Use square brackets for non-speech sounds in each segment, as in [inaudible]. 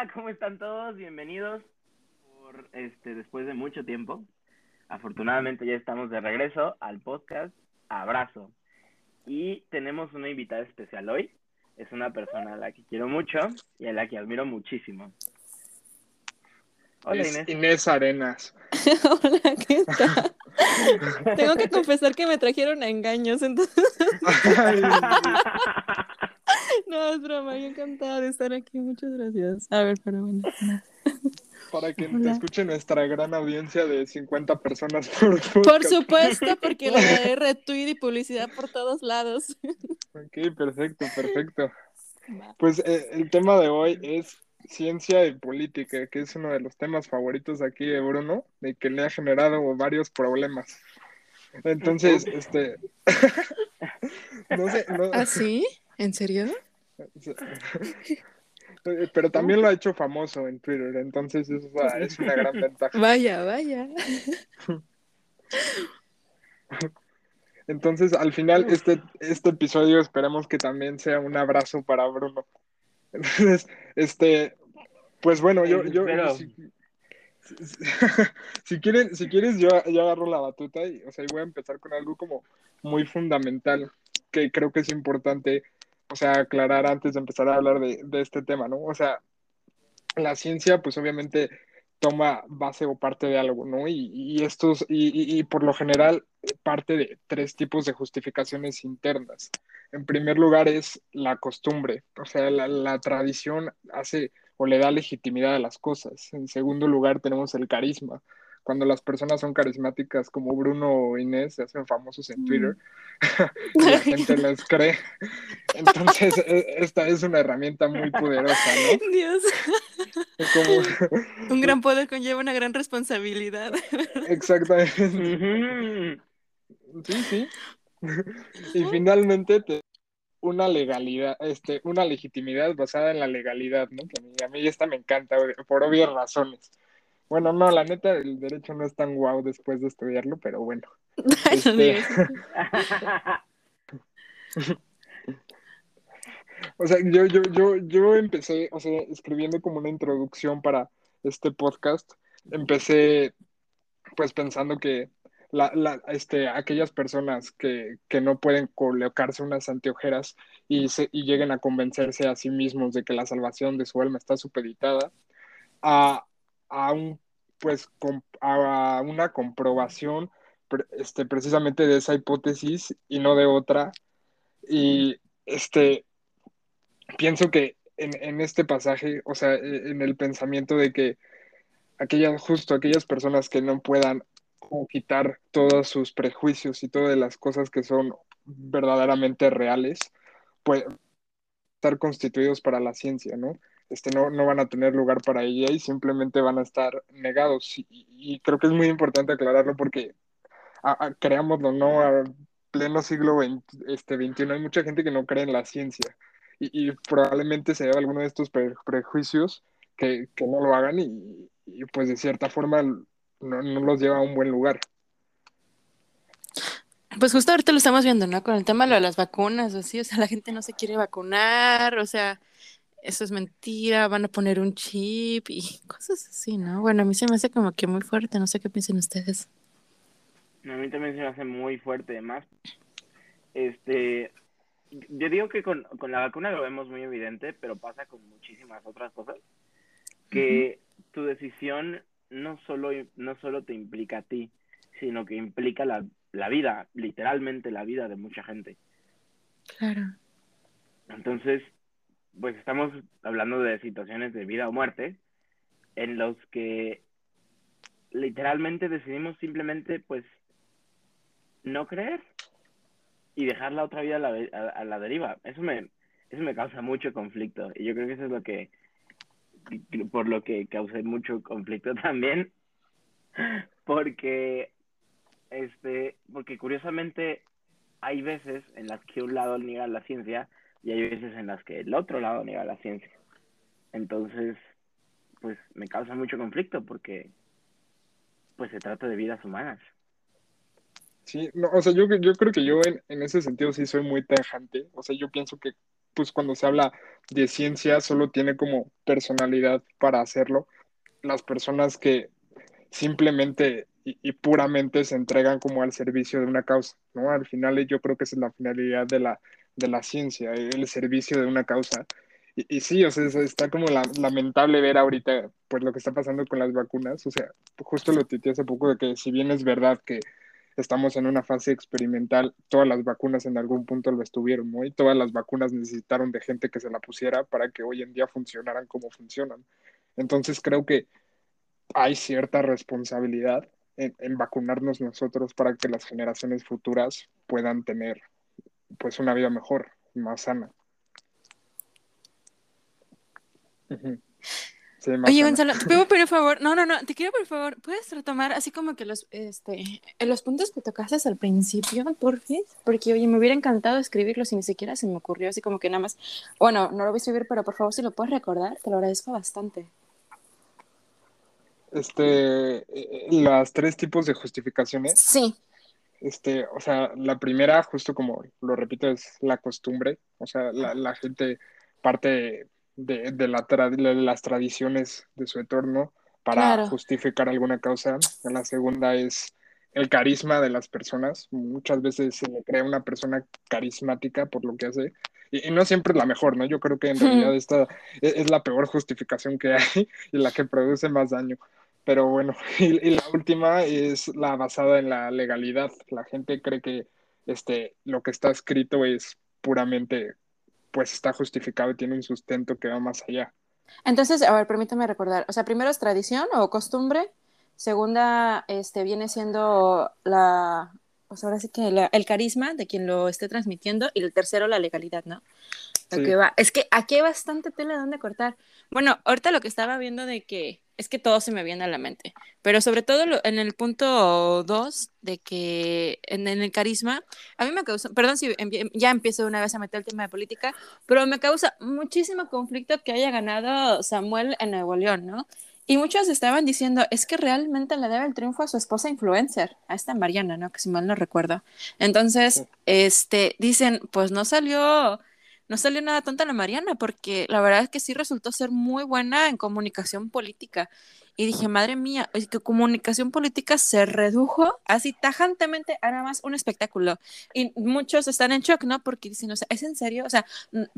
Hola, ¿cómo están todos? Bienvenidos por este después de mucho tiempo. Afortunadamente ya estamos de regreso al podcast Abrazo. Y tenemos una invitada especial hoy. Es una persona a la que quiero mucho y a la que admiro muchísimo. Hola Inés. Inés Arenas. [laughs] Hola, ¿qué tal? Tengo que confesar que me trajeron a engaños, entonces. [laughs] [laughs] [laughs] no, es broma, yo encantada de estar aquí, muchas gracias. A ver, pero bueno. [laughs] Para que te escuche nuestra gran audiencia de 50 personas por Por supuesto, porque le daré [laughs] retweet y publicidad por todos lados. Ok, perfecto, perfecto. Pues eh, el tema de hoy es ciencia y política, que es uno de los temas favoritos aquí de Bruno, de que le ha generado varios problemas. Entonces, este. no sé. No... ¿Ah, sí? ¿En serio? [laughs] Pero también lo ha hecho famoso en Twitter, entonces eso es una gran ventaja. [laughs] Vaya, vaya. [laughs] Entonces, al final, este, este episodio esperemos que también sea un abrazo para Bruno. Entonces, este, pues bueno, yo, yo, si, quieren, si quieres, yo, yo agarro la batuta y, o sea, voy a empezar con algo como muy fundamental que creo que es importante, o sea, aclarar antes de empezar a hablar de, de este tema, ¿no? O sea, la ciencia, pues obviamente toma base o parte de algo, ¿no? Y, y estos, y, y, por lo general parte de tres tipos de justificaciones internas. En primer lugar es la costumbre, o sea, la, la tradición hace o le da legitimidad a las cosas. En segundo lugar tenemos el carisma. Cuando las personas son carismáticas como Bruno o Inés, se hacen famosos en Twitter, [laughs] y la [laughs] gente les cree. Entonces, e, esta es una herramienta muy poderosa, ¿no? [laughs] Dios. Un gran poder conlleva una gran responsabilidad. Exactamente. Sí, sí. Y finalmente te una legalidad, este, una legitimidad basada en la legalidad, ¿no? Que a mí, esta me encanta, por obvias razones. Bueno, no, la neta, el derecho no es tan guau después de estudiarlo, pero bueno. [laughs] Este... [laughs] o sea, yo, yo, yo, yo empecé, o sea, escribiendo como una introducción para este podcast. Empecé, pues, pensando que la, la, este, aquellas personas que, que, no pueden colocarse unas anteojeras y, se, y lleguen a convencerse a sí mismos de que la salvación de su alma está supeditada a, a un, pues, a una comprobación este, precisamente de esa hipótesis y no de otra. Y este, pienso que en, en este pasaje, o sea, e, en el pensamiento de que aquellas, justo aquellas personas que no puedan quitar todos sus prejuicios y todas las cosas que son verdaderamente reales, pues estar constituidos para la ciencia, ¿no? Este, no, no van a tener lugar para ella y simplemente van a estar negados. Y, creo que es muy importante aclararlo porque, creámoslo, ¿no? A pleno siglo XX, este, XXI hay mucha gente que no cree en la ciencia y, probablemente se deba alguno de estos prejuicios que, que, no lo hagan y, y, pues de cierta forma no, los lleva a un buen lugar. Pues justo ahorita lo estamos viendo, ¿no? Con el tema de las vacunas, o así, o sea, la gente no se quiere vacunar, o sea, eso es mentira, van a poner un chip y [laughs] cosas así, ¿no? Bueno, a mí se me hace como que muy fuerte, no sé qué piensan ustedes. A mí también se me hace muy fuerte, además. Este, yo digo que con, la vacuna lo vemos muy evidente, pero pasa con muchísimas otras cosas. Que tu decisión no solo, no solo te implica a ti, sino que implica la, la vida, literalmente la vida de mucha gente. Claro. Entonces, pues estamos hablando de situaciones de vida o muerte en los que literalmente decidimos simplemente pues no creer y dejar la otra vida a la, a la deriva. Eso me, eso me causa mucho conflicto y yo creo que eso es lo que por lo que causé mucho conflicto [laughs] también, porque, este, porque curiosamente hay veces en las que un lado niega la ciencia y hay veces en las que el otro lado niega la ciencia. Entonces, pues me causa mucho conflicto porque, pues se trata de vidas humanas. Sí, no, o sea, yo, yo creo que yo en, en ese sentido sí soy muy tajante. O sea, yo pienso que pues cuando se habla de ciencia solo tiene como personalidad para hacerlo. Las personas que simplemente y, puramente se entregan como al servicio de una causa, ¿no? Al final yo creo que esa es la finalidad de la, de la ciencia, el servicio de una causa. Y, sí, o sea, está como lamentable ver ahorita pues lo que está pasando con las vacunas. O sea, justo lo tuiteé hace poco de que si bien es verdad que estamos en una fase experimental, todas las vacunas en algún punto lo estuvieron, ¿no? Y todas las vacunas necesitaron de gente que se la pusiera para que hoy en día funcionaran como funcionan. Entonces creo que hay cierta responsabilidad en, vacunarnos nosotros para que las generaciones futuras puedan tener pues una vida mejor, más sana. Oye, Gonzalo, te pido [laughs] por favor, no, no, no, te quiero por favor, ¿puedes retomar así como que los, este, los puntos que tocaste al principio, por fin? Porque, oye, me hubiera encantado escribirlos y ni siquiera se me ocurrió así como que nada más, bueno, no lo voy a escribir, pero por favor, si lo puedes recordar, te lo agradezco bastante. Este, eh, las tres tipos de justificaciones. Sí. Este, o sea, la primera, justo como lo repito, es la costumbre. O sea, la, la gente parte de, de, la de, las tradiciones de su entorno para justificar alguna causa. La segunda es el carisma de las personas. Muchas veces se le crea una persona carismática por lo que hace. Y, no siempre es la mejor, ¿no? Yo creo que en [laughs] realidad esta es, es, la peor justificación que hay [laughs] y la que produce más daño. Pero bueno, [laughs] y, y, la última es la basada en la legalidad. La gente cree que este, lo que está escrito es puramente pues está justificado y tiene un sustento que va más allá. Entonces, a ver, permítame recordar, o sea, primero es tradición o costumbre, segunda, este, viene siendo la, pues ahora sí que el carisma de quien lo esté transmitiendo y el tercero la legalidad, ¿no? va. Es que aquí hay bastante tela donde cortar. Bueno, ahorita lo que estaba viendo de que es que todo se me viene a la mente, pero sobre todo en el punto dos de que en, el carisma, a mí me causa, perdón si ya empiezo una vez a meter el tema de política, pero me causa muchísimo conflicto que haya ganado Samuel en Nuevo León, ¿no? Y muchos estaban diciendo, es que realmente le debe el triunfo a su esposa influencer, a esta Mariana, ¿no? Que si mal no recuerdo. Entonces, este, dicen, pues no salió no salió nada tonta la Mariana, porque la verdad es que sí resultó ser muy buena en comunicación política. Y dije, madre mía, es que comunicación política se redujo así tajantemente a nada más un espectáculo. Y muchos están en shock, ¿no? Porque dicen, o sea, ¿es en serio? O sea,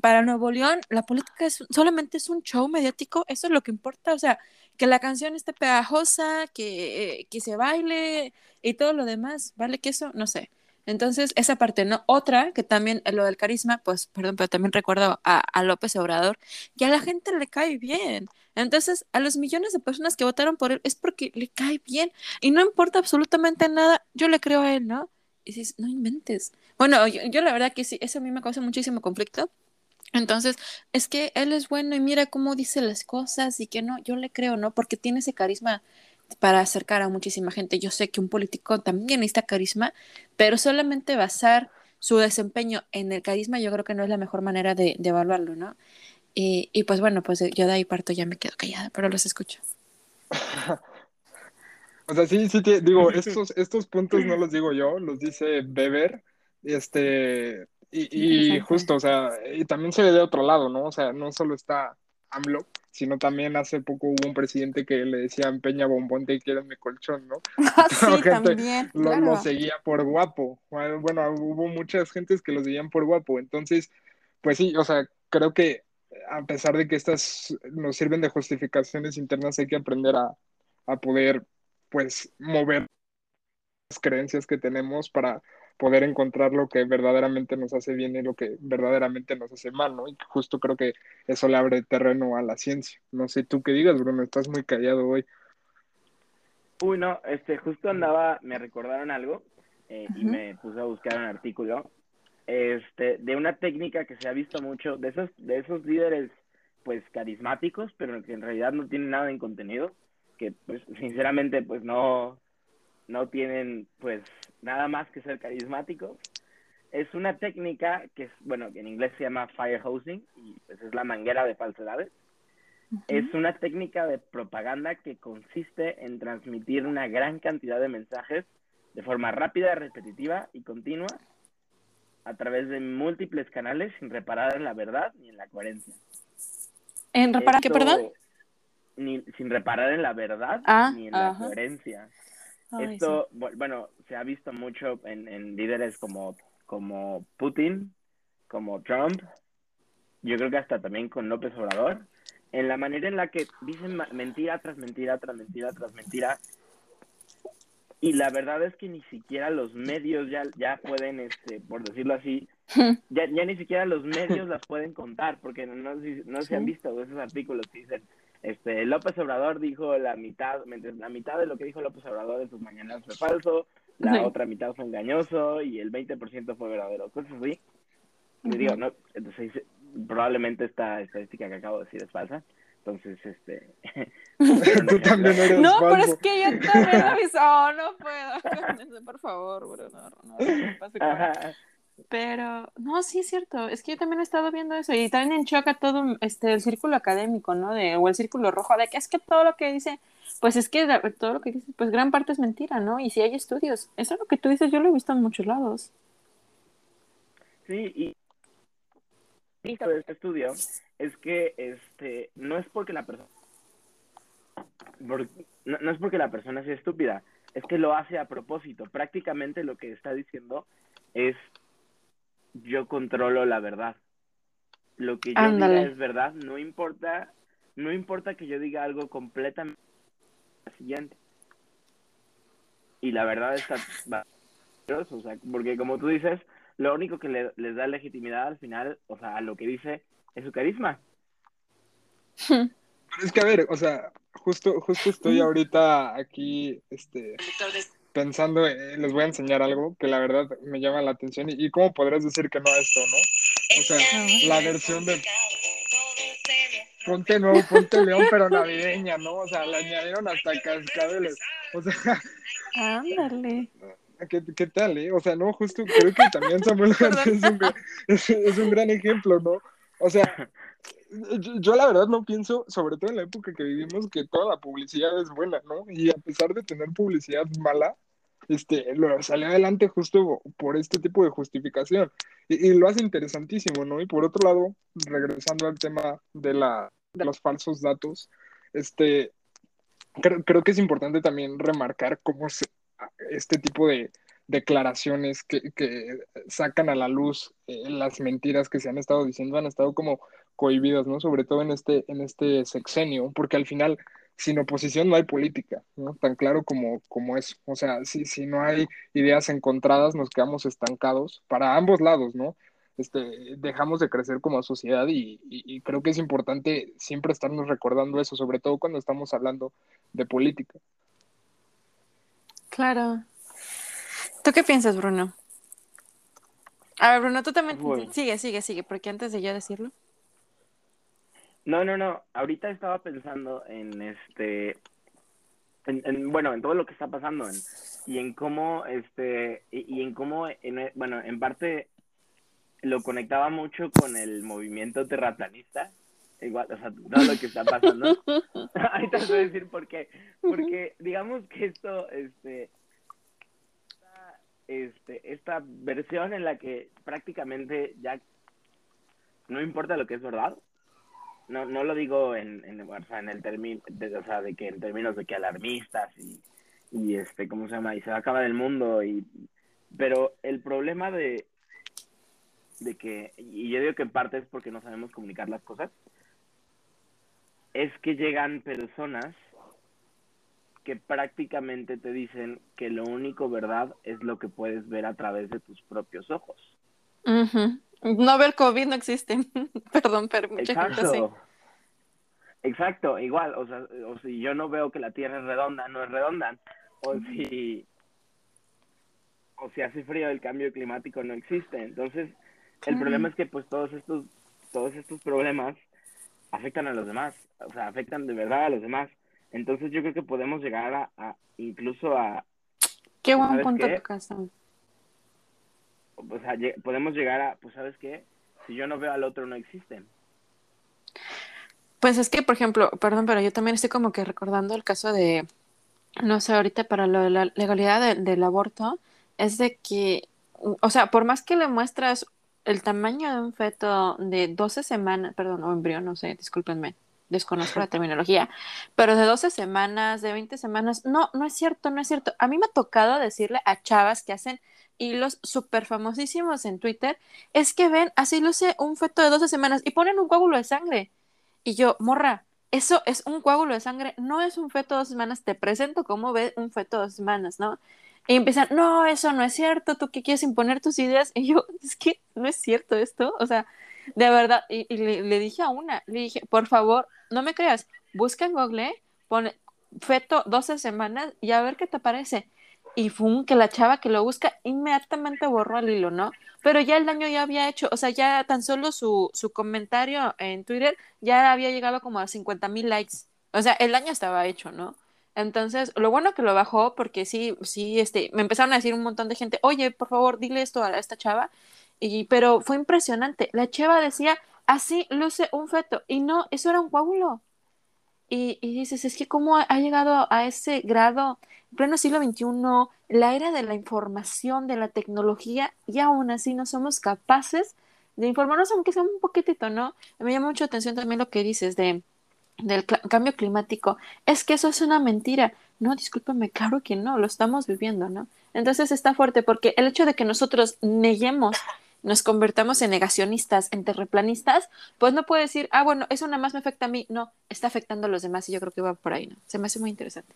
para Nuevo León, la política es, solamente es un show mediático, eso es lo que importa. O sea, que la canción esté pegajosa, que, que se baile y todo lo demás, ¿vale? Que eso, no sé. Entonces, esa parte, ¿no? Otra, que también lo del carisma, pues, perdón, pero también recuerdo a, a, López Obrador, que a la gente le cae bien. Entonces, a los millones de personas que votaron por él es porque le cae bien y no importa absolutamente nada, yo le creo a él, ¿no? Y dices, no inventes. Bueno, yo, yo la verdad que sí, eso a mí me causa muchísimo conflicto. Entonces, es que él es bueno y mira cómo dice las cosas y que no, yo le creo, ¿no? Porque tiene ese carisma para acercar a muchísima gente. Yo sé que un político también necesita carisma, pero solamente basar su desempeño en el carisma yo creo que no es la mejor manera de, evaluarlo, ¿no? Y, y, pues bueno, pues yo de ahí parto ya me quedo callada, pero los escucho. [laughs] o sea, sí, sí, te, digo, [laughs] estos, estos puntos no los digo yo, los dice Beber, este, y, y justo, o sea, y también se ve de otro lado, ¿no? O sea, no solo está AMLO, sino también hace poco hubo un presidente que le decía Peña Bombón te quiero mi colchón, ¿no? [laughs] Ah, [laughs] sí, también, lo, seguía por guapo. Bueno, hubo muchas gentes que lo seguían por guapo. Entonces, pues sí, o sea, creo que a pesar de que estas nos sirven de justificaciones internas, hay que aprender a, a poder, pues, mover las creencias que tenemos para poder encontrar lo que verdaderamente nos hace bien y lo que verdaderamente nos hace mal, ¿no? Y justo creo que eso le abre terreno a la ciencia. No sé tú qué digas, Bruno, estás muy callado hoy. Uy, no, este, justo andaba, me recordaron algo eh, y me puse a buscar un artículo este, de una técnica que se ha visto mucho, de esos, de esos líderes, pues, carismáticos, pero que en realidad no tienen nada en contenido, que, pues, sinceramente, pues, no, no tienen pues nada más que ser carismáticos. Es una técnica que es, bueno, en inglés se llama fire hosing y pues es la manguera de falsedades. Es una técnica de propaganda que consiste en transmitir una gran cantidad de mensajes de forma rápida, repetitiva y continua a través de múltiples canales sin reparar en la verdad ni en la coherencia. ¿En reparar qué, perdón? Ni, sin reparar en la verdad Ah, ni en la coherencia. Ay, Esto, bu- bueno, se ha visto mucho en, en líderes como, como Putin, como Trump, yo creo que hasta también con López Obrador, en la manera en la que dicen mentira tras mentira tras mentira tras mentira. Y la verdad es que ni siquiera los medios ya, ya pueden, este, por decirlo así, sí. [laughs] ya, ya ni siquiera los medios las pueden contar, porque no, no se han visto esos artículos que dicen, este, López Obrador dijo la mitad, mientras la mitad de lo que dijo López Obrador en sus mañanas fue falso, la Sí. otra mitad fue engañoso y el 20% fue verdadero, cosas así. Y digo, no, entonces probablemente esta estadística que acabo de decir es falsa, entonces, este... [laughs] [laughs] Tú también eres No, pero falso. es que yo también aviso. Oh, no puedo. [laughs] Por favor, Bruno. No, no, no pase con- Ajá. Pero, no, sí es cierto. Es que yo también he estado viendo eso. Y también en choca todo este, el círculo académico, ¿no? De, o el círculo rojo, de que es que todo lo que dice, pues es que todo lo que dice, pues gran parte es mentira, ¿no? Y si hay estudios. Eso es lo que tú dices, yo lo he visto en muchos lados. Sí, y visto de este estudio es que este no es porque la persona no, no es porque la persona sea estúpida, es que lo hace a propósito. Prácticamente lo que está diciendo es yo controlo la verdad. Lo que yo Ándale. diga es verdad, no importa, no importa que yo diga algo completamente siguiente. Y la verdad está o sea, porque como tú dices, lo único que le- les da legitimidad al final, o sea, a lo que dice es su carisma. Pero es que, a ver, o sea, justo, justo estoy [laughs] ahorita aquí, este, pensando, eh, les voy a enseñar algo que la verdad me llama la atención y, y cómo podrías decir que no a esto, ¿no? O sea, la versión de Ponte Nuevo, Ponte León, pero navideña, ¿no? O sea, le añadieron hasta cascabeles. O sea, Ándale. [laughs] ¿qué, qué tal, eh? O sea, no, justo creo que también Samuel [laughs] García es un, es un gran ejemplo, ¿no? O sea, yo, la verdad no pienso, sobre todo en la época que vivimos, que toda la publicidad es buena, ¿no? Y a pesar de tener publicidad mala, este, lo salió adelante justo por este tipo de justificación. Y, y lo hace interesantísimo, ¿no? Y por otro lado, regresando al tema de, la, de los falsos datos, este, creo, creo que es importante también remarcar cómo se, este tipo de declaraciones que, que sacan a la luz eh, las mentiras que se han estado diciendo han estado como cohibidas, ¿no? Sobre todo en este, en este sexenio, porque al final sin oposición no hay política, ¿no? Tan claro como, como eso. O sea, si, si no hay ideas encontradas, nos quedamos estancados para ambos lados, ¿no? Este, dejamos de crecer como sociedad y, y, y creo que es importante siempre estarnos recordando eso, sobre todo cuando estamos hablando de política. Claro. ¿Tú qué piensas, Bruno? A ver, Bruno, tú también. Bueno. Sigue, sigue, sigue, porque antes de yo decirlo. No, no, no. Ahorita estaba pensando en este, en, en- bueno, en todo lo que está pasando en- y en cómo, este, y, y en cómo, en- bueno, en parte lo conectaba mucho con el movimiento terraplanista. Igual, o sea, todo lo que está pasando. [laughs] [laughs] Ahorita te voy a decir por qué. Porque digamos que esto, este, este, esta versión en la que prácticamente ya no importa lo que es verdad. No, no lo digo en, en, o en el término, o sea, de que en términos de que alarmistas y, y este, ¿cómo se llama? Y se va a acabar el mundo y, pero el problema de, de que, y yo digo que en parte es porque no sabemos comunicar las cosas, es que llegan personas que prácticamente te dicen que lo único verdad es lo que puedes ver a través de tus propios ojos. Ujú. No ver COVID no existe. [laughs] Perdón, pero mucha gente sí. Exacto. Exacto, igual, o sea, o si yo no veo que la Tierra es redonda, no es redonda, o si o si hace frío el cambio climático no existe. Entonces, el problema es que pues todos estos todos estos problemas afectan a los demás, o sea, afectan de verdad a los demás. Entonces, yo creo que podemos llegar a, a incluso a Qué buen ¿Sabes punto qué? o sea, lle- podemos llegar a pues sabes qué, si yo no veo al otro no existe. Pues es que, por ejemplo, perdón, pero yo también estoy como que recordando el caso de, no sé, ahorita para lo de la legalidad de- del aborto, es de que o sea, por más que le muestras el tamaño de un feto de 12 semanas, perdón, o embrión, no sé, discúlpenme, desconozco la terminología, pero de 12 semanas, de 20 semanas, no, no es cierto, no es cierto. A mí me ha tocado decirle a chavas que hacen hilos súper famosísimos en Twitter, es que ven, así luce un feto de 12 semanas y ponen un coágulo de sangre. Y yo, morra, eso es un coágulo de sangre, no es un feto de dos semanas, te presento cómo ve un feto de dos semanas, ¿no? Y empiezan, no, eso no es cierto, tú que quieres imponer tus ideas. Y yo, es que no es cierto esto, o sea, de verdad, y, le, dije a una, le dije, por favor, no me creas, busca en Google, pone feto 12 semanas y a ver qué te parece. Y fue que la chava que lo busca inmediatamente borró el hilo, ¿no? Pero ya el daño ya había hecho, o sea, ya tan solo su, su comentario en Twitter ya había llegado como a 50 mil likes. O sea, el daño estaba hecho, ¿no? Entonces, lo bueno que lo bajó, porque sí, sí, este, me empezaron a decir un montón de gente, oye, por favor, dile esto a esta chava. Y, pero fue impresionante. La chava decía, así luce un feto. Y no, eso era un coágulo. Y, y dices, es que cómo ha, llegado a ese grado, en pleno siglo XXI, la era de la información, de la tecnología, y aún así no somos capaces de informarnos, aunque sea un poquitito, ¿no? Me llama mucho atención también lo que dices de del cambio climático. Es que eso es una mentira. No, discúlpame, claro que no, lo estamos viviendo, ¿no? Entonces está fuerte porque el hecho de que nosotros neguemos, nos convertamos en negacionistas, en terreplanistas, pues no puede decir, ah, bueno, eso nada más me afecta a mí. No, está afectando a los demás y yo creo que va por ahí, ¿no? Se me hace muy interesante.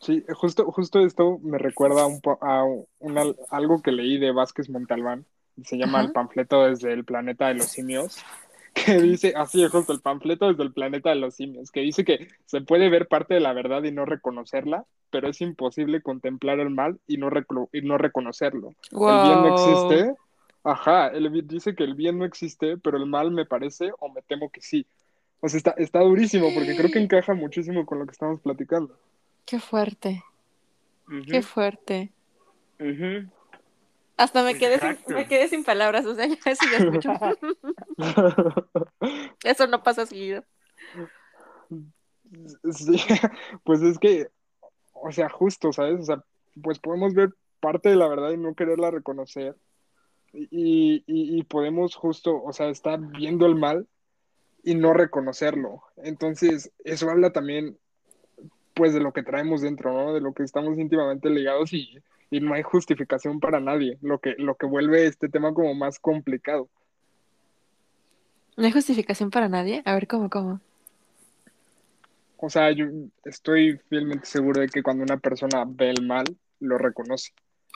Sí, justo, justo esto me recuerda un a una, algo que leí de Vázquez Montalbán, se llama El panfleto desde el planeta de los simios, [laughs] que dice, así es justo el panfleto desde el planeta de los simios, que dice que se puede ver parte de la verdad y no reconocerla, pero es imposible contemplar el mal y no, y no reconocerlo. El bien no existe. Ajá, él dice que el bien no existe, pero el mal me parece o me temo que sí. O sea, está, está durísimo porque creo que encaja muchísimo con lo que estamos platicando. Qué fuerte. Qué fuerte. Hasta me quedé, sin, me quedé sin palabras, o sea, eso [laughs] ya escucho. [laughs] eso no pasa seguido. Sí, [laughs] pues es que, o sea, justo, ¿sabes? O sea, pues podemos ver parte de la verdad y no quererla reconocer. Y, y, y podemos justo, o sea, estar viendo el mal y no reconocerlo. Entonces, eso habla también, pues, de lo que traemos dentro, ¿no? De lo que estamos íntimamente ligados y, y no hay justificación para nadie, lo que, lo que vuelve este tema como más complicado. ¿No hay justificación para nadie? A ver, ¿cómo, cómo? O sea, yo estoy fielmente seguro de que cuando una persona ve el mal, lo reconoce.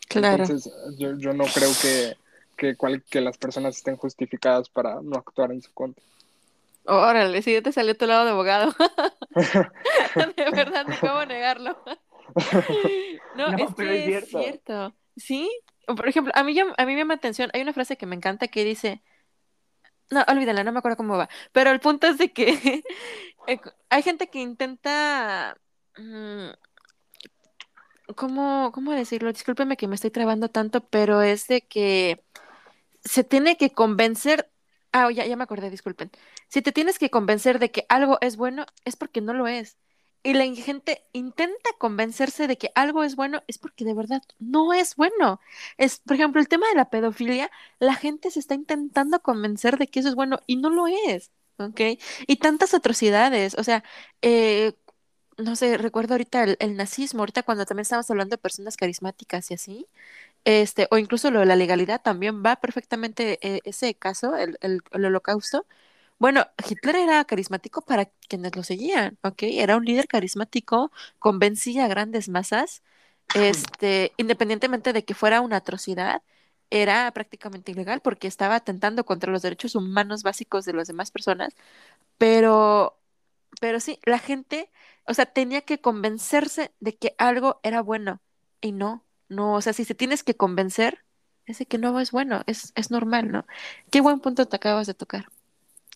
Claro. Entonces, yo, yo no creo que, que, que las personas estén justificadas para no actuar en su contra. Órale, si ya te salió tu lado de abogado. [laughs] de verdad, ni cómo negarlo. no, es que es cierto. Sí, por ejemplo, a mí, a mí me llama atención, hay una frase que me encanta que dice, no, olvídala, no me acuerdo cómo va, pero el punto es de que [laughs] eh, hay gente que intenta, mm, ¿cómo, ¿cómo decirlo? Discúlpeme que me estoy trabando tanto, pero es de que se tiene que convencer, ah, ya, ya me acordé, disculpen, si te tienes que convencer de que algo es bueno, es porque no lo es y la gente intenta convencerse de que algo es bueno, es porque de verdad no es bueno. Es, por ejemplo, el tema de la pedofilia, la gente se está intentando convencer de que eso es bueno y no lo es, ¿ok? Y tantas atrocidades, o sea, eh, no sé, recuerdo ahorita el, nazismo, ahorita cuando también estamos hablando de personas carismáticas y así, este, o incluso lo de la legalidad también va perfectamente eh, ese caso, el, el holocausto bueno, Hitler era carismático para quienes lo seguían, ¿ok? Era un líder carismático, convencía a grandes masas, [clears throat] este, independientemente de que fuera una atrocidad, era prácticamente ilegal porque estaba atentando contra los derechos humanos básicos de las demás personas, pero, pero sí, la gente, o sea, tenía que convencerse de que algo era bueno y no, no, o sea, si se tienes que convencer, es de que no es bueno, es, es normal, ¿no? Qué buen punto te acabas de tocar.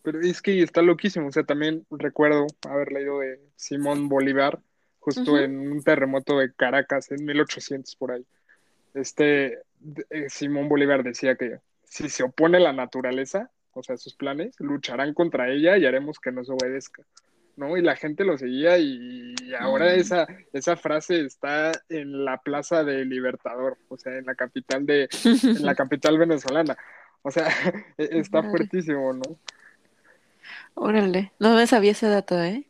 Pero es que está loquísimo, o sea, también recuerdo haber leído de Simón Bolívar justo en un terremoto de Caracas en 1800 por ahí. Este eh, Simón Bolívar decía que si se opone a la naturaleza, o sea, sus planes, lucharán contra ella y haremos que nos obedezca. ¿No? Y la gente lo seguía y, ahora Mm. esa, esa frase está en la plaza de Libertador, o sea, en la capital de, en la [laughs] capital venezolana. O sea, [laughs] e- está Órale. fuertísimo, ¿no? Órale, no me sabía ese dato, ¿eh?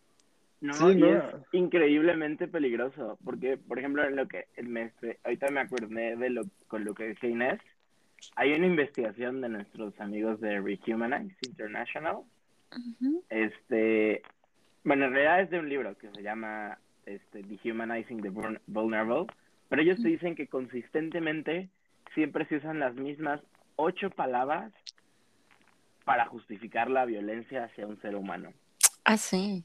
No, Sí, y no. es increíblemente peligroso, porque, por ejemplo, en lo que me, este, ahorita me acordé de lo con lo que decía Inés, hay una investigación de nuestros amigos de Rehumanize International, este, bueno, en realidad es de un libro que se llama este, Dehumanizing the Vuln- Vulnerable, pero ellos te dicen que consistentemente siempre se usan las mismas ocho palabras para justificar la violencia hacia un ser humano. Ah, sí.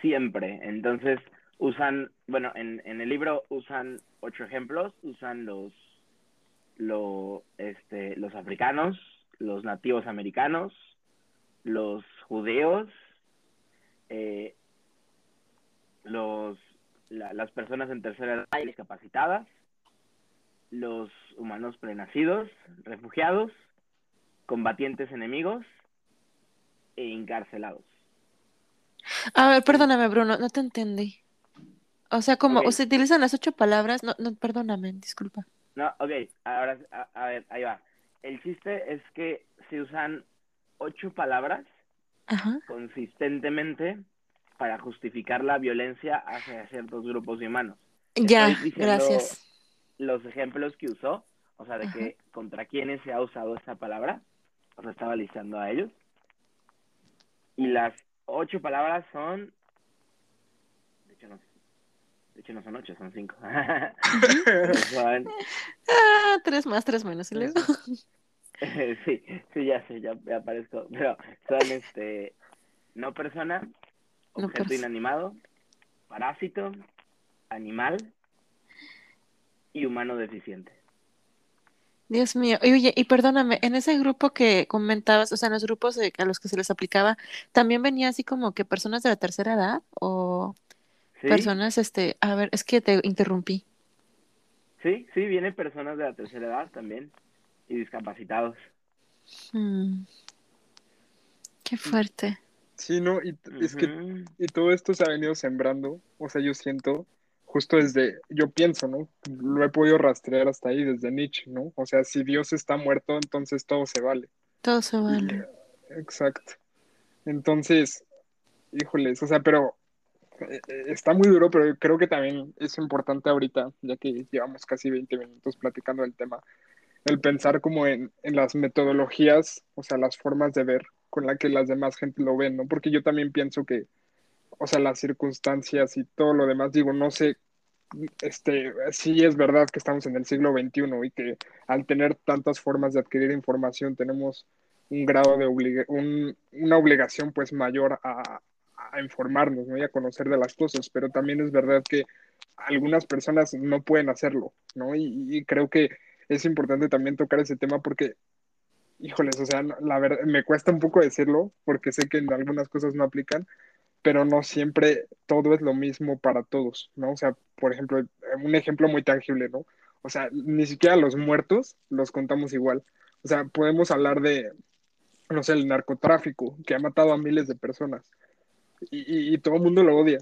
siempre. Entonces usan, bueno, en, en el libro usan ocho ejemplos, usan los, lo, este, los africanos, los nativos americanos, los judeos, eh, los, la- las personas en tercera edad y discapacitadas, los humanos prenacidos, refugiados, combatientes enemigos e encarcelados. A ver, perdóname, Bruno, no te entendí. O sea, como se utilizan las ocho palabras, no, no, perdóname, disculpa. No, ok, ahora, a, a ver, ahí va. El chiste es que se usan ocho palabras Ajá. consistentemente para justificar la violencia hacia ciertos grupos humanos. Ya, gracias. Los ejemplos que usó, o sea, de Ajá. que contra quiénes se ha usado esta palabra, o sea, estaba listando a ellos. Y las ocho palabras son, de hecho no, de hecho no son ocho, son cinco. [laughs] son, [laughs] Ah, tres más, tres menos. ¿Y luego? [laughs] sí, sí, ya sé, ya, ya aparezco. Pero son este no persona, No objeto inanimado, parásito, animal y humano deficiente. Dios mío. Y Oye, y perdóname, en ese grupo que comentabas, o sea, en los grupos a los que se les aplicaba, ¿también venía así como que personas de la tercera edad o ¿Sí? personas, este, a ver, es que te interrumpí. Sí, sí, vienen personas de la tercera edad también y discapacitados. Mm. Qué fuerte. Sí, ¿no? Y es que y todo esto se ha venido sembrando, o sea, yo siento, justo desde, yo pienso, ¿no? Lo he podido rastrear hasta ahí, desde Nietzsche, ¿no? O sea, si Dios está muerto, entonces todo se vale. Todo se vale. Exacto. Entonces, híjoles, o sea, pero eh, eh, está muy duro, pero creo que también es importante ahorita, ya que llevamos casi 20 minutos platicando del tema, el pensar como en, en las metodologías, o sea, las formas de ver con la que las demás gente lo ven, ¿no? Porque yo también pienso que, o sea, las circunstancias y todo lo demás, digo, no sé, este, sí es verdad que estamos en el siglo XXI y que al tener tantas formas de adquirir información tenemos un grado de obliga un, una obligación pues mayor a, a informarnos, ¿no? Y a conocer de las cosas, pero también es verdad que algunas personas no pueden hacerlo, ¿no? Y, y creo que es importante también tocar ese tema porque, híjoles, o sea, la verdad, me cuesta un poco decirlo porque sé que en algunas cosas no aplican, pero no siempre todo es lo mismo para todos, ¿no? O sea, por ejemplo, un ejemplo muy tangible, ¿no? O sea, ni siquiera los muertos los contamos igual. O sea, podemos hablar de, no sé, el narcotráfico, que ha matado a miles de personas y- y todo el mundo lo odia.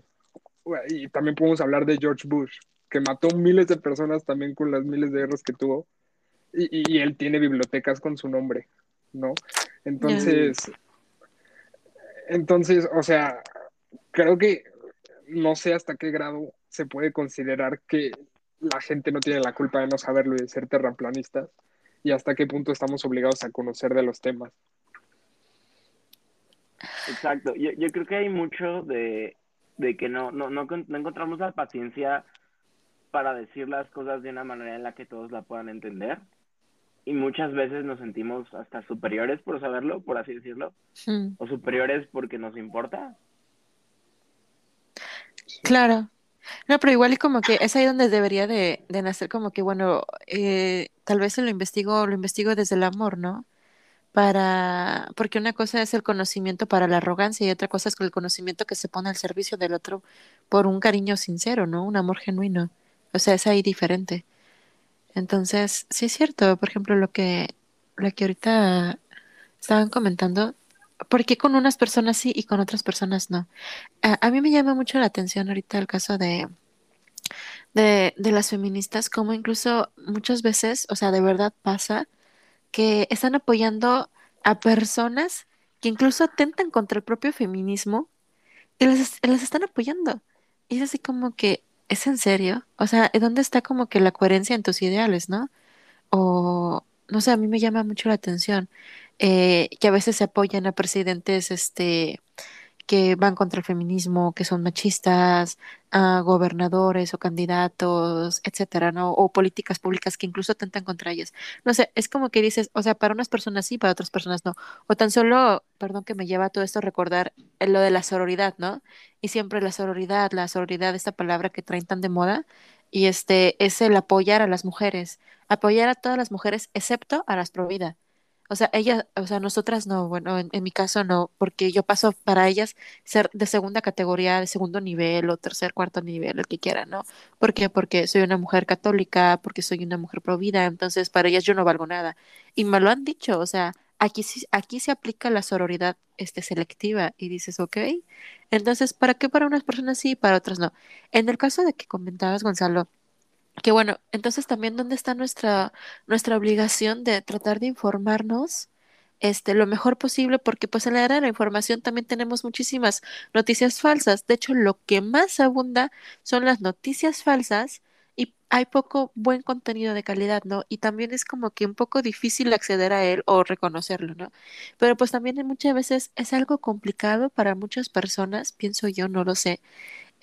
Y también podemos hablar de George Bush, que mató miles de personas también con las miles de guerras que tuvo. Y, y- él tiene bibliotecas con su nombre, ¿no? Entonces, entonces, o sea, creo que no sé hasta qué grado se puede considerar que la gente no tiene la culpa de no saberlo y de ser terraplanistas y hasta qué punto estamos obligados a conocer de los temas. Exacto. Yo, yo creo que hay mucho de, de que no, no, no encontramos la paciencia para decir las cosas de una manera en la que todos la puedan entender. Y muchas veces nos sentimos hasta superiores por saberlo, por así decirlo, Mm. o superiores porque nos importa. Claro. No, pero igual y como que es ahí donde debería de, de nacer como que, bueno, eh, tal vez lo investigo, lo investigo desde el amor, ¿no? Para, porque una cosa es el conocimiento para la arrogancia y otra cosa es el conocimiento que se pone al servicio del otro por un cariño sincero, ¿no? Un amor genuino. O sea, es ahí diferente. Entonces, sí es cierto, por ejemplo, lo que, lo que ahorita estaban comentando, ¿por qué con unas personas sí y con otras personas no? A, a mí me llama mucho la atención ahorita el caso de, de, de las feministas, como incluso muchas veces, o sea, de verdad pasa que están apoyando a personas que incluso atentan contra el propio feminismo y las, las están apoyando. Y es así como que, ¿es en serio? O sea, ¿dónde está como que la coherencia en tus ideales, no? O, no sé, a mí me llama mucho la atención eh, que a veces se apoyan a presidentes, este, que van contra el feminismo, que son machistas, a gobernadores o candidatos, etcétera, ¿no? O políticas públicas que incluso atentan contra ellas. No sé, es como que dices, o sea, para unas personas sí, para otras personas no. O tan solo, perdón que me lleva a todo esto recordar eh, lo de la sororidad, ¿no? Y siempre la sororidad, la sororidad, esta palabra que traen tan de moda, y este es el apoyar a las mujeres, apoyar a todas las mujeres excepto a las pro vida. O sea, ellas, o sea, nosotras no, bueno, en, mi caso no, porque yo paso para ellas ser de segunda categoría, de segundo nivel o tercer, cuarto nivel, el que quiera, ¿no? ¿Por qué? Porque soy una mujer católica, porque soy una mujer provida, entonces para ellas yo no valgo nada. Y me lo han dicho, o sea, aquí aquí se aplica la sororidad este, selectiva y dices, ok, entonces, ¿para qué para unas personas sí y para otras no? En el caso de que comentabas, Gonzalo, que bueno, entonces también dónde está nuestra, nuestra obligación de tratar de informarnos este, lo mejor posible, porque pues en la era de la información también tenemos muchísimas noticias falsas. De hecho, lo que más abunda son las noticias falsas y hay poco buen contenido de calidad, ¿no? Y también es como que un poco difícil acceder a él o reconocerlo, ¿no? Pero pues también muchas veces es algo complicado para muchas personas, pienso yo, no lo sé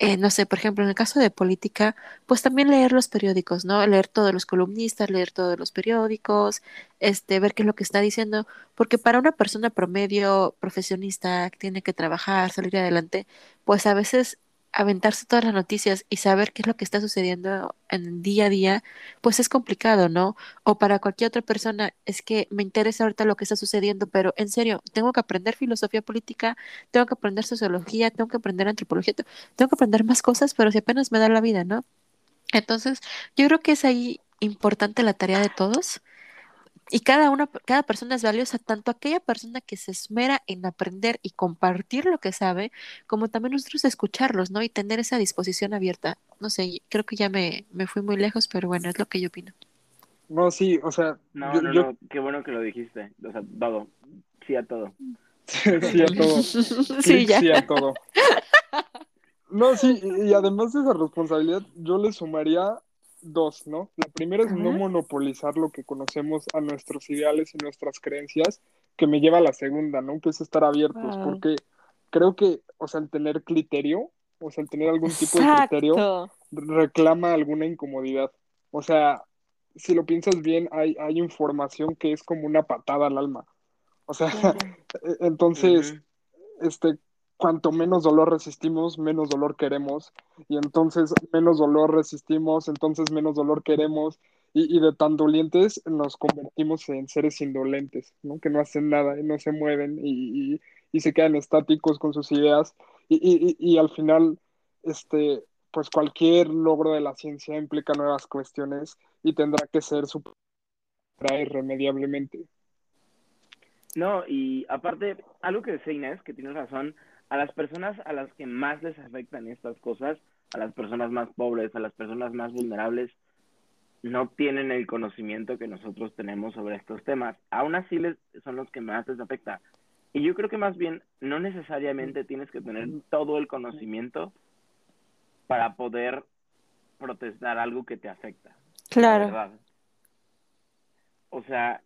eh, no sé, por ejemplo, en el caso de política, pues también leer los periódicos, ¿no? Leer todos los columnistas, leer todos los periódicos, este, ver qué es lo que está diciendo, porque para una persona promedio, profesionista, que tiene que trabajar, salir adelante, pues a veces aventarse todas las noticias y saber qué es lo que está sucediendo en día a día, pues es complicado, ¿no? O para cualquier otra persona, es que me interesa ahorita lo que está sucediendo, pero en serio, tengo que aprender filosofía política, tengo que aprender sociología, tengo que aprender antropología, te- tengo que aprender más cosas, pero si apenas me da la vida, ¿no? Entonces, yo creo que es ahí importante la tarea de todos y cada una, cada persona es valiosa, tanto aquella persona que se esmera en aprender y compartir lo que sabe, como también nosotros escucharlos, ¿no? Y tener esa disposición abierta. No sé, creo que ya me, me fui muy lejos, pero bueno, es lo que yo opino. No, sí, o sea, No, yo, no, yo no, qué bueno que lo dijiste. O sea, todo. Sí a todo. [laughs] sí a todo. [laughs] Sí, Clic ya. sí a todo. [laughs] No, sí, y y además de esa responsabilidad, yo le sumaría dos, ¿no? La primera es no monopolizar lo que conocemos a nuestros ideales y nuestras creencias, que me lleva a la segunda, ¿no? Que es estar abiertos, Wow. porque creo que, o sea, el tener criterio, o sea, el tener algún tipo de criterio, reclama alguna incomodidad. O sea, si lo piensas bien, hay, hay información que es como una patada al alma. O sea, Claro. [laughs] entonces, este, cuanto menos dolor resistimos, menos dolor queremos, y entonces menos dolor resistimos, entonces menos dolor queremos, y, y de tan dolientes nos convertimos en seres indolentes, ¿no? Que no hacen nada y no se mueven y, y- y se quedan estáticos con sus ideas, y, al final, este, pues cualquier logro de la ciencia implica nuevas cuestiones y tendrá que ser superada irremediablemente. No, y aparte, algo que decía Inés, que tienes razón, a las personas a las que más les afectan estas cosas, a las personas más pobres, a las personas más vulnerables, no tienen el conocimiento que nosotros tenemos sobre estos temas. Aún así les, son los que más les afecta. Y yo creo que más bien no necesariamente tienes que tener todo el conocimiento para poder protestar algo que te afecta. la Claro. verdad. O sea,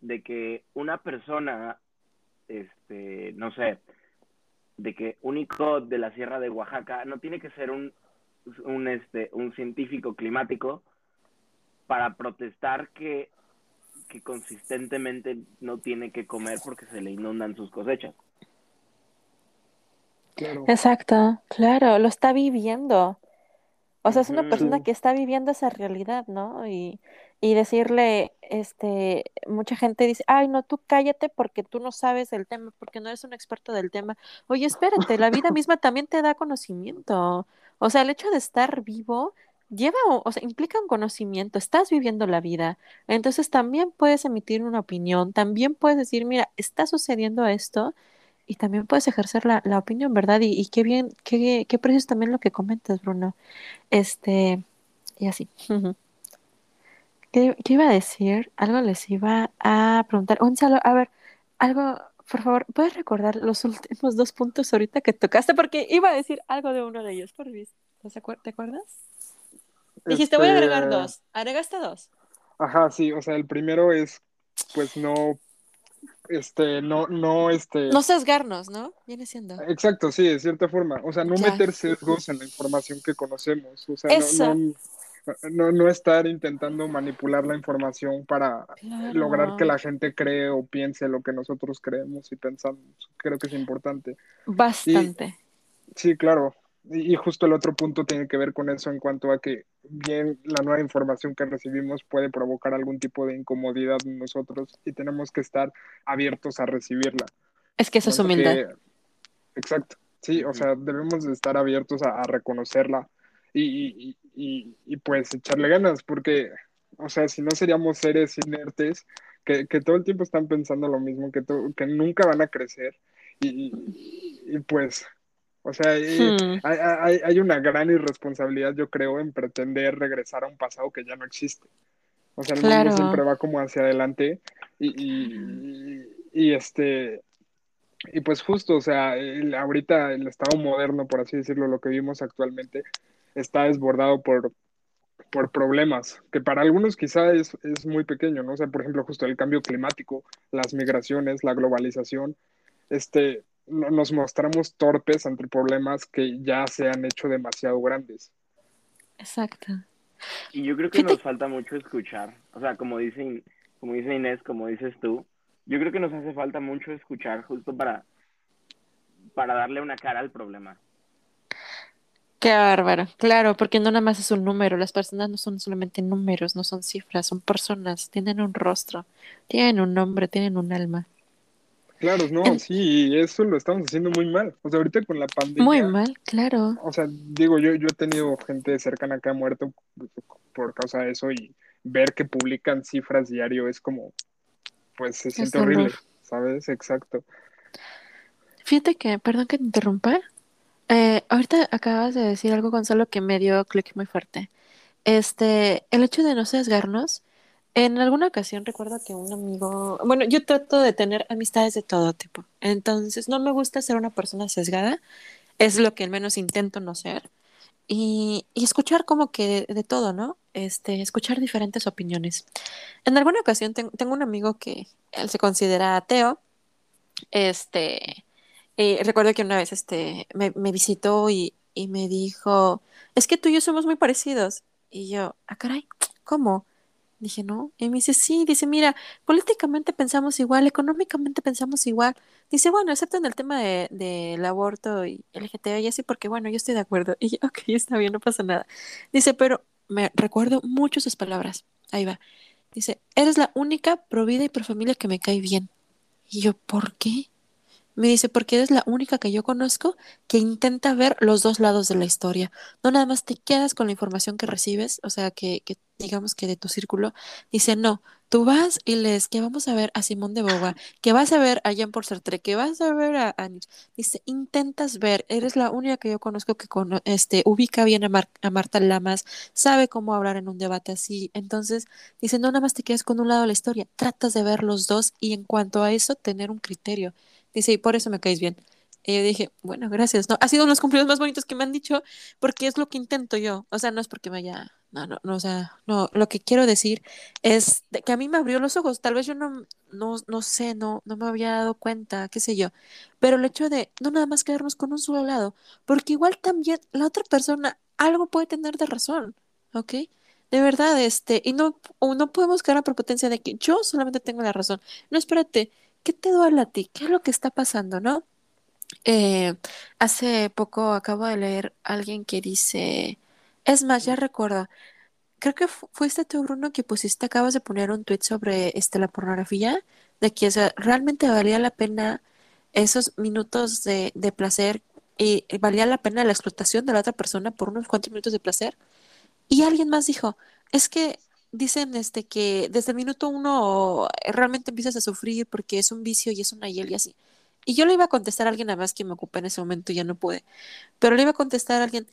de que una persona, este, no sé, de que un hijo de la Sierra de Oaxaca no tiene que ser un, un, este, un científico climático para protestar que, que consistentemente no tiene que comer porque se le inundan sus cosechas. Claro. Exacto, claro, lo está viviendo. O sea, es una persona que está viviendo esa realidad, ¿no? Y, y decirle, este, mucha gente dice, ay, no, tú cállate porque tú no sabes el tema, porque no eres un experto del tema. Oye, espérate, la vida misma también te da conocimiento. O sea, el hecho de estar vivo lleva, o, sea, implica un conocimiento, estás viviendo la vida, entonces también puedes emitir una opinión, también puedes decir, mira, está sucediendo esto, y también puedes ejercer la, la opinión, ¿verdad? Y, qué bien, qué, qué preciso también lo que comentas, Bruno. Este, y así. ¿Qué, qué iba a decir? Algo les iba a preguntar. Gonzalo, a ver, algo, por favor, ¿puedes recordar los últimos dos puntos ahorita que tocaste? Porque iba a decir algo de uno de ellos, por. ¿Te acuer- te acuerdas? Dijiste, voy a agregar Este, dos. Agregaste dos. Ajá, sí, o sea, el primero es, pues no, este, no, no, este, No sesgarnos, ¿no? Viene siendo. exacto, sí, de cierta forma, o sea, no Ya. meter sesgos en la información que conocemos, o sea, Eso. no, no, no estar intentando manipular la información para Claro. lograr que la gente cree o piense lo que nosotros creemos y pensamos. Creo que es importante. Bastante. Sí, claro. Y, y justo el otro punto tiene que ver con eso en cuanto a que bien la nueva información que recibimos puede provocar algún tipo de incomodidad en nosotros y tenemos que estar abiertos a recibirla. Es que eso es ¿no? humildad. Exacto. Sí, o sea, debemos de estar abiertos a, a reconocerla y, y, y, pues echarle ganas, porque, o sea, si no seríamos seres inertes que, que todo el tiempo están pensando lo mismo, que, to- que nunca van a crecer y, y- y, pues, o sea, Hmm. hay, hay, hay una gran irresponsabilidad, yo creo, en pretender regresar a un pasado que ya no existe. O sea, el Claro. mundo siempre va como hacia adelante y, y, y, y, este, y pues justo, o sea, el- ahorita el estado moderno, por así decirlo, lo que vivimos actualmente, está desbordado por, por problemas, que para algunos quizá es, es muy pequeño, ¿no? O sea, por ejemplo, justo el cambio climático, las migraciones, la globalización, este, no- nos mostramos torpes ante problemas que ya se han hecho demasiado grandes. Exacto. Y yo creo que nos falta mucho escuchar. O sea, como dicen, como dice Inés, como dices tú, yo creo que nos hace falta mucho escuchar justo para, para darle una cara al problema. Qué bárbaro. Claro, porque no nada más es un número. Las personas no son solamente números, no son cifras, son personas. Tienen un rostro, tienen un nombre, tienen un alma. Claro, no, En- sí, eso lo estamos haciendo muy mal. O sea, ahorita con la pandemia, Muy mal, claro. o sea, digo, yo, yo he tenido gente cercana que ha muerto por causa de eso y ver que publican cifras diario es como, pues se siente horrible, ¿sabes? Exacto. Fíjate que, perdón que te interrumpa. Eh, ahorita acabas de decir algo, Gonzalo, que me dio clic muy fuerte. Este, el hecho de no sesgarnos. En alguna ocasión recuerdo que un amigo, bueno, yo trato de tener amistades de todo tipo. Entonces, no me gusta ser una persona sesgada. Es lo que al menos intento no ser. Y, y escuchar como que de, todo, ¿no? Este, escuchar diferentes opiniones. En alguna ocasión ten- tengo un amigo que él se considera ateo. Este, y recuerdo que una vez este, me, me visitó y, y me dijo, es que tú y yo somos muy parecidos. Y yo, ah, caray, ¿cómo? Dije, no. Y me dice, sí, dice, mira, políticamente pensamos igual, económicamente pensamos igual. Dice, bueno, excepto en el tema de, del aborto y LGTB y así, porque bueno, yo estoy de acuerdo. [laughs] Y yo, ok, está bien, no pasa nada. Dice, pero me recuerdo mucho sus palabras. Ahí va. Dice, eres la única pro vida y pro familia que me cae bien. Y yo, ¿por qué? Me dice, porque eres la única que yo conozco que intenta ver los dos lados de la historia. No nada más te quedas con la información que recibes, o sea, que, que digamos que de tu círculo. Dice, no, tú vas y lees que vamos a ver a Simón de Beauvoir, que vas a ver a Jean Paul Sartre, que vas a ver a, a. Dice, intentas ver, eres la única que yo conozco que cono- este, ubica bien a, Mar- a Marta Lamas, sabe cómo hablar en un debate así. Entonces, dice, no nada más te quedas con un lado de la historia, tratas de ver los dos y en cuanto a eso, tener un criterio. Dice, y por eso me caes bien. Y yo dije, bueno, gracias, ¿no? Ha sido uno de los cumplidos más bonitos que me han dicho, porque es lo que intento yo. O sea, no es porque me haya, no, no, no, o sea, no, lo que quiero decir es que a mí me abrió los ojos. Tal vez yo no, no, no sé, no, no me había dado cuenta, qué sé yo. Pero el hecho de no nada más quedarnos con un solo lado, porque igual también la otra persona algo puede tener de razón, ¿ok? De verdad, este, y no, o no podemos caer a prepotencia de que yo solamente tengo la razón. No, espérate, ¿qué te duele a ti? ¿Qué es lo que está pasando, no? Eh, hace poco acabo de leer a alguien que dice, es más, ya recuerdo, creo que fu- fuiste tú, Bruno, que pusiste, acabas de poner un tweet sobre este, la pornografía, de que realmente valía la pena esos minutos de, placer y valía la pena la explotación de la otra persona por unos cuantos minutos de placer. Y alguien más dijo, es que dicen este que desde el minuto uno realmente empiezas a sufrir porque es un vicio y es una hiel y así. Y yo le iba a contestar a alguien, además que me ocupé en ese momento ya no pude, pero le iba a contestar a alguien,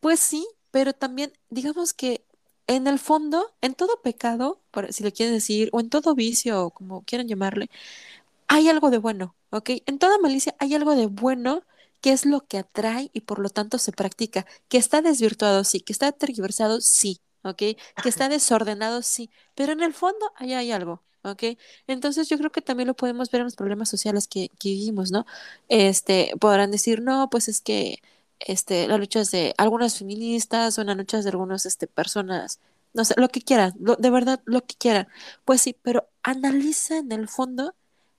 pues sí, pero también digamos que en el fondo, en todo pecado, si le quieren decir, o en todo vicio, o como quieran llamarle, hay algo de bueno, ¿ok? En toda malicia hay algo de bueno que es lo que atrae y por lo tanto se practica. Que está desvirtuado, sí. Que está tergiversado, sí. ¿Ok? Que está desordenado, sí. Pero en el fondo ahí hay algo. ¿Ok? Entonces yo creo que también lo podemos ver en los problemas sociales que, que vivimos, ¿no? Este, podrán decir, no, pues es que este, las luchas de algunas feministas o las luchas de algunas este, personas, no sé, lo que quieran, de verdad, lo que quieran. Pues sí, pero analiza en el fondo,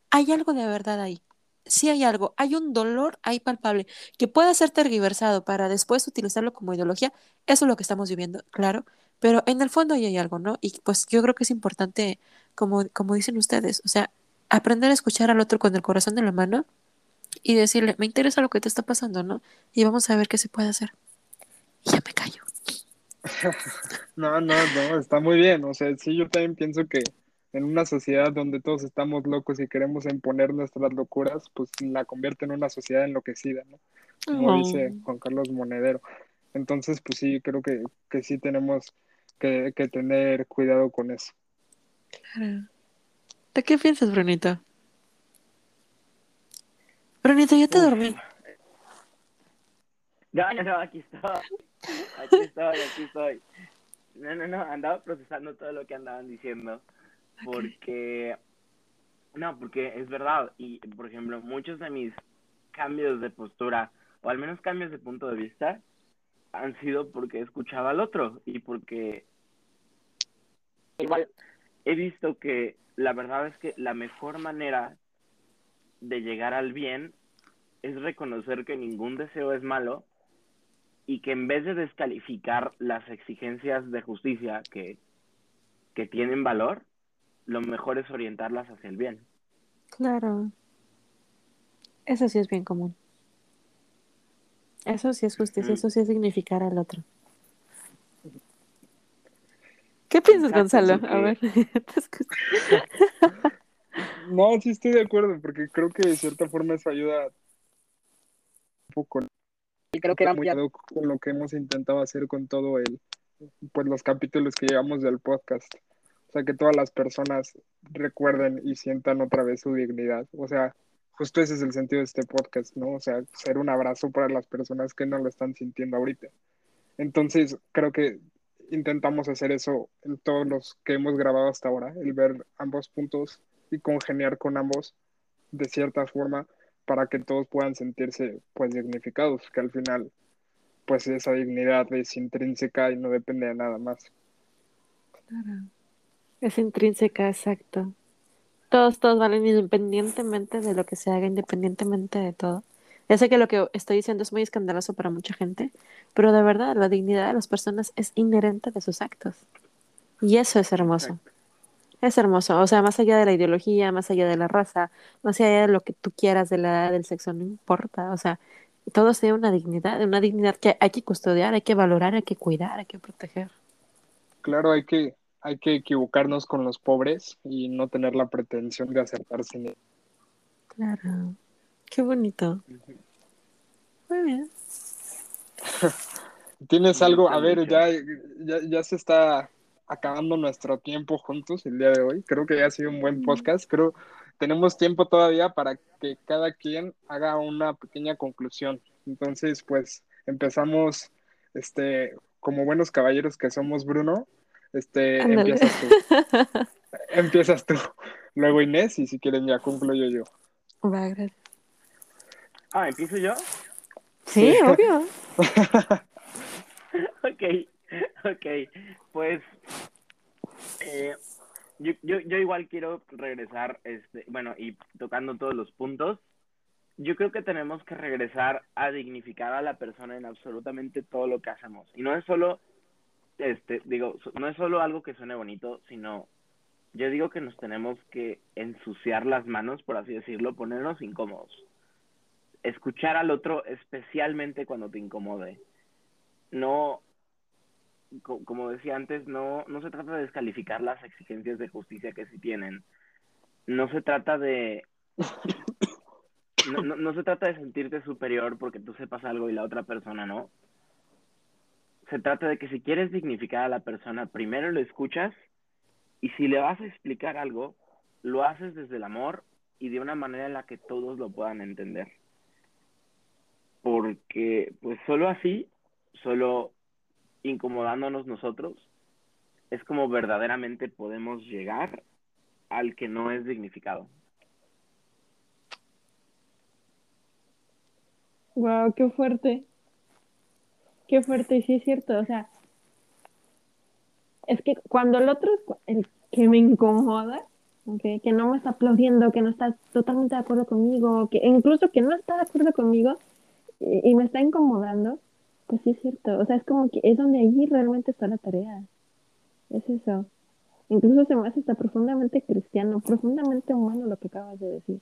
hay algo de verdad ahí. Sí hay algo, hay un dolor ahí palpable que puede ser tergiversado para después utilizarlo como ideología. Eso es lo que estamos viviendo, claro, pero en el fondo ahí hay algo, ¿no? Y pues yo creo que es importante, como, como dicen ustedes, o sea, aprender a escuchar al otro con el corazón en la mano y decirle, me interesa lo que te está pasando, ¿no? Y vamos a ver qué se puede hacer. Y ya me callo. [laughs] no, no, no, está muy bien. O sea, sí, yo también pienso que en una sociedad donde todos estamos locos y queremos imponer nuestras locuras, pues la convierte en una sociedad enloquecida, ¿no? Como dice Juan Carlos Monedero. Entonces, pues sí, creo que, que sí tenemos que, que tener cuidado con eso. Claro. ¿De qué piensas, Brunito? Brunito, ya te dormí. [laughs] No, no, no, aquí estoy. Aquí estoy, aquí estoy. No, no, no, andaba procesando todo lo que andaban diciendo. Porque, no, porque es verdad. Y, por ejemplo, muchos de mis cambios de postura, o al menos cambios de punto de vista, han sido porque escuchaba al otro y porque igual he visto que la verdad es que la mejor manera de llegar al bien es reconocer que ningún deseo es malo y que en vez de descalificar las exigencias de justicia que, que tienen valor, lo mejor es orientarlas hacia el bien. Claro. Eso sí es bien común. Eso sí es justicia, eso sí es dignificar al otro. ¿Qué piensas, Gonzalo? A ver, [laughs] No, sí estoy de acuerdo, porque creo que de cierta forma eso ayuda un poco. Y creo que era con lo que hemos intentado hacer con todo el, pues los capítulos que llevamos del podcast. O sea, que todas las personas recuerden y sientan otra vez su dignidad. O sea, justo ese es el sentido de este podcast, ¿no? O sea, ser un abrazo para las personas que no lo están sintiendo ahorita. Entonces, creo que intentamos hacer eso en todos los que hemos grabado hasta ahora, el ver ambos puntos y congeniar con ambos de cierta forma para que todos puedan sentirse pues dignificados, que al final pues esa dignidad es intrínseca y no depende de nada más. Claro. Es intrínseca, exacto. Todos, todos valen independientemente de lo que se haga, independientemente de todo. Ya sé que lo que estoy diciendo es muy escandaloso para mucha gente, pero de verdad la dignidad de las personas es inherente de sus actos. Y eso es hermoso. Es hermoso, o sea, más allá de la ideología, más allá de la raza, más allá de lo que tú quieras de la edad del sexo, no importa, o sea, todo sea una dignidad, una dignidad que hay que custodiar, hay que valorar, hay que cuidar, hay que proteger. Claro, hay que, hay que equivocarnos con los pobres y no tener la pretensión de acertar sin ellos. Claro, qué bonito. Muy bien. [laughs] ¿Tienes algo? A ver, ya, ya, ya se está acabando nuestro tiempo juntos el día de hoy. Creo que ha sido un buen podcast. Creo tenemos tiempo todavía para que cada quien haga una pequeña conclusión. Entonces, pues empezamos, este, como buenos caballeros que somos, Bruno. Este, empiezas tú. [laughs] empiezas tú. Luego Inés, y si quieren ya concluyo yo. Va, gracias. Ah, ¿empiezo yo? Sí, obvio. [laughs] ok, ok. Pues eh, yo, yo, yo igual quiero regresar, este, bueno, y tocando todos los puntos, yo creo que tenemos que regresar a dignificar a la persona en absolutamente todo lo que hacemos. Y no es solo, este, digo, no es solo algo que suene bonito, sino yo digo que nos tenemos que ensuciar las manos, por así decirlo, ponernos incómodos. Escuchar al otro especialmente cuando te incomode. No, co- como decía antes, no, no se trata de descalificar las exigencias de justicia que sí tienen. No se trata de... [coughs] No, no, no se trata de sentirte superior porque tú sepas algo y la otra persona no. Se trata de que si quieres dignificar a la persona, primero lo escuchas y si le vas a explicar algo, lo haces desde el amor y de una manera en la que todos lo puedan entender. Porque pues solo así, solo incomodándonos nosotros, es como verdaderamente podemos llegar al que no es dignificado. Wow, qué fuerte. Qué fuerte, y sí es cierto, o sea, es que cuando el otro el que me incomoda, ¿ok? que no me está aplaudiendo, que no está totalmente de acuerdo conmigo, que incluso que no está de acuerdo conmigo y, me está incomodando, pues sí es cierto, o sea, es como que es donde allí realmente está la tarea, es eso. Incluso se me hace hasta profundamente cristiano, profundamente humano lo que acabas de decir.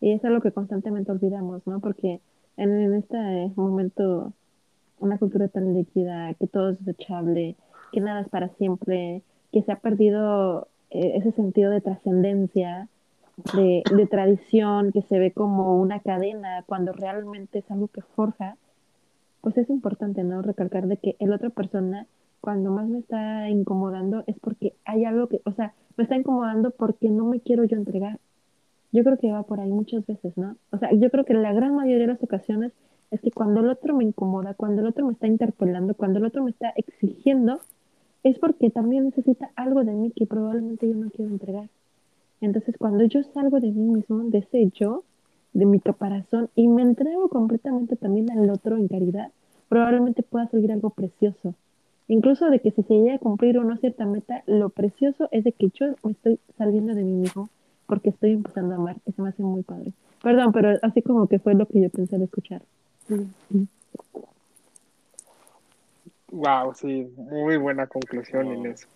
Y es algo que constantemente olvidamos, ¿no? Porque en, en este momento, una cultura tan líquida, que todo es desechable, que nada es para siempre, que se ha perdido eh, ese sentido de trascendencia, de, de tradición, que se ve como una cadena, cuando realmente es algo que forja, pues es importante, ¿no? Recalcar de que el otra persona, cuando más me está incomodando, es porque hay algo que, o sea, me está incomodando porque no me quiero yo entregar. Yo creo que va por ahí muchas veces, ¿no? O sea, yo creo que la gran mayoría de las ocasiones es que cuando el otro me incomoda, cuando el otro me está interpelando, cuando el otro me está exigiendo, es porque también necesita algo de mí que probablemente yo no quiero entregar. Entonces, cuando yo salgo de mí mismo, de ese yo, de mi caparazón, y me entrego completamente también al otro en caridad, probablemente pueda salir algo precioso. Incluso de que si se llega a cumplir o no cierta meta, lo precioso es de que yo me estoy saliendo de mí mismo porque estoy empezando a amar, y se me hace muy padre. Perdón, pero así como que fue lo que yo pensé de escuchar. Wow, sí, muy buena conclusión, Wow. Inés.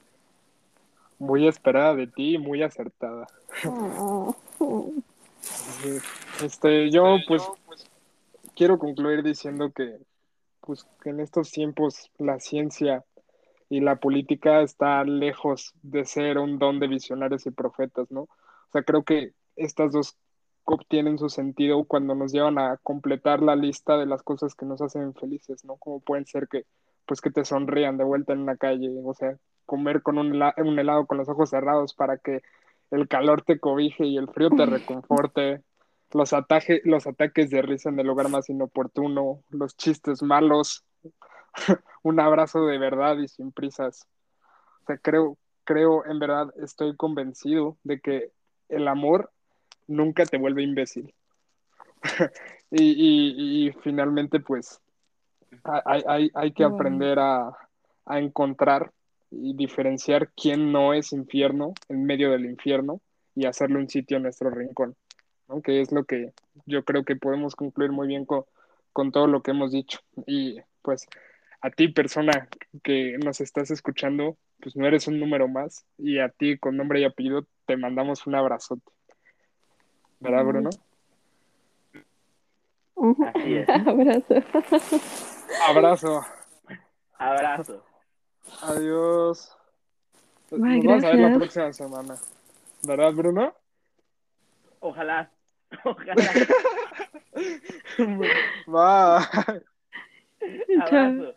Muy esperada de ti y muy acertada. Este, yo pues quiero concluir diciendo que pues que en estos tiempos la ciencia y la política está lejos de ser un don de visionarios y profetas, ¿no? O sea, creo que estas dos obtienen su sentido cuando nos llevan a completar la lista de las cosas que nos hacen felices, ¿no? Como pueden ser que, pues, que te sonrían de vuelta en la calle, o sea, comer con un, hela- un helado con los ojos cerrados para que el calor te cobije y el frío te [laughs] reconforte, los, ataje- los ataques de risa en el lugar más inoportuno, los chistes malos, [laughs] un abrazo de verdad y sin prisas. O sea, creo, creo, en verdad, estoy convencido de que el amor nunca te vuelve imbécil. [laughs] y, y- y finalmente, pues, hay, hay- hay que aprender a, a encontrar y diferenciar quién no es infierno en medio del infierno y hacerle un sitio en nuestro rincón, ¿no? Que es lo que yo creo que podemos concluir muy bien con, con todo lo que hemos dicho. Y pues a ti, persona que nos estás escuchando, pues no eres un número más. Y a ti, con nombre y apellido, te mandamos un abrazote. ¿Verdad, Bruno? Así es. [laughs] Abrazo. Abrazo. Abrazo. Adiós. Nos vamos a ver la próxima semana. ¿Verdad, Bruno? Ojalá. [laughs] Ojalá. [laughs] Bye.